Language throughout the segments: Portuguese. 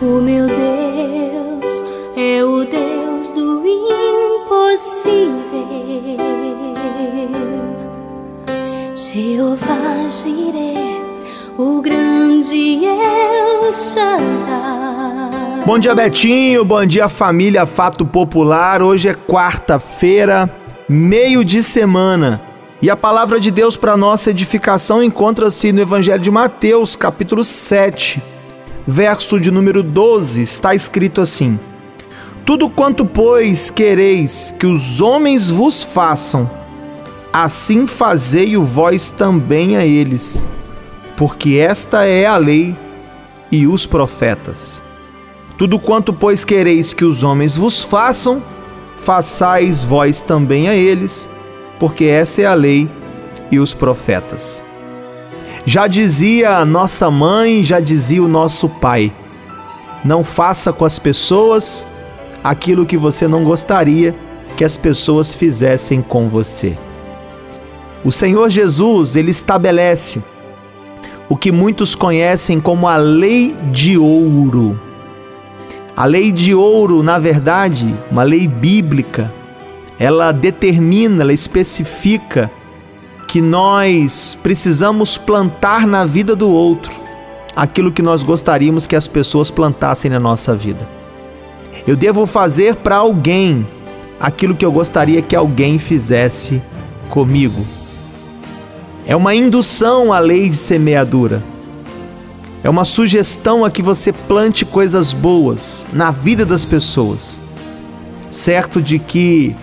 O meu Deus é o Deus do impossível. Jeová Jireh, o grande El Shaddai. Bom dia, Betinho. Bom dia, família Fato Popular. Hoje é quarta-feira, meio de semana. E a palavra de Deus para nossa edificação encontra-se no Evangelho de Mateus, capítulo 7, verso de número 12. Está escrito assim: Tudo quanto, pois, quereis que os homens vos façam, assim fazei-o vós também a eles, porque esta é a lei e os profetas. Tudo quanto, pois, quereis que os homens vos façam, façais vós também a eles, porque essa é a lei e os profetas. Já dizia a nossa mãe, já dizia o nosso pai: não faça com as pessoas aquilo que você não gostaria que as pessoas fizessem com você. O Senhor Jesus, ele estabelece o que muitos conhecem como a lei de ouro. A lei de ouro, na verdade, uma lei bíblica, ela determina, ela especifica que nós precisamos plantar na vida do outro aquilo que nós gostaríamos que as pessoas plantassem na nossa vida. Eu devo fazer para alguém aquilo que eu gostaria que alguém fizesse comigo. É uma indução à lei de semeadura. É uma sugestão a que você plante coisas boas na vida das pessoas, certo de que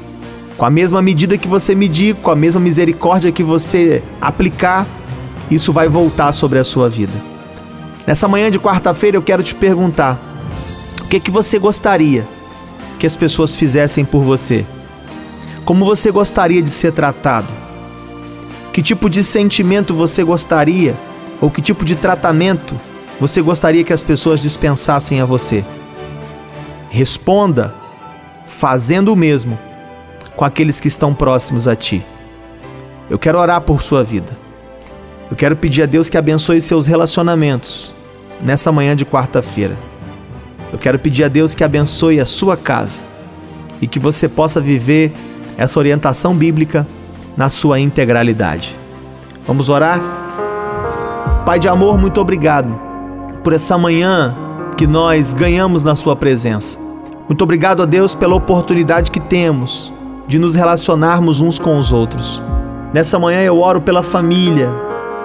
com a mesma medida que você medir, com a mesma misericórdia que você aplicar, isso vai voltar sobre a sua vida. Nessa manhã de quarta-feira eu quero te perguntar: o que que você gostaria que as pessoas fizessem por você? Como você gostaria de ser tratado? Que tipo de sentimento você gostaria ou que tipo de tratamento você gostaria que as pessoas dispensassem a você? Responda fazendo o mesmo com aqueles que estão próximos a ti. Eu quero orar por sua vida. Eu quero pedir a Deus que abençoe seus relacionamentos nessa manhã de quarta-feira. Eu quero pedir a Deus que abençoe a sua casa e que você possa viver essa orientação bíblica na sua integralidade. Vamos orar? Pai de amor, muito obrigado por essa manhã que nós ganhamos na Sua presença. Muito obrigado a Deus pela oportunidade que temos de nos relacionarmos uns com os outros. Nessa manhã eu oro pela família,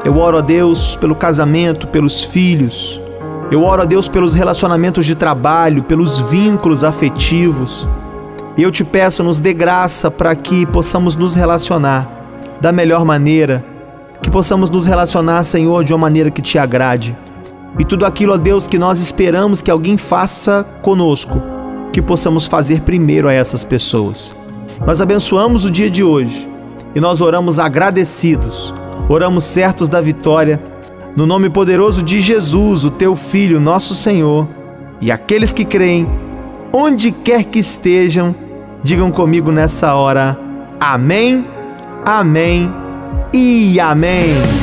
eu oro a Deus pelo casamento, pelos filhos, eu oro a Deus pelos relacionamentos de trabalho, pelos vínculos afetivos. E eu te peço, nos dê graça para que possamos nos relacionar da melhor maneira, que possamos nos relacionar, Senhor, de uma maneira que te agrade. E tudo aquilo, ó Deus, que nós esperamos que alguém faça conosco, que possamos fazer primeiro a essas pessoas. Nós abençoamos o dia de hoje e nós oramos agradecidos, oramos certos da vitória, no nome poderoso de Jesus, o teu Filho, nosso Senhor, e aqueles que creem, onde quer que estejam, digam comigo nessa hora: Amém, Amém e Amém.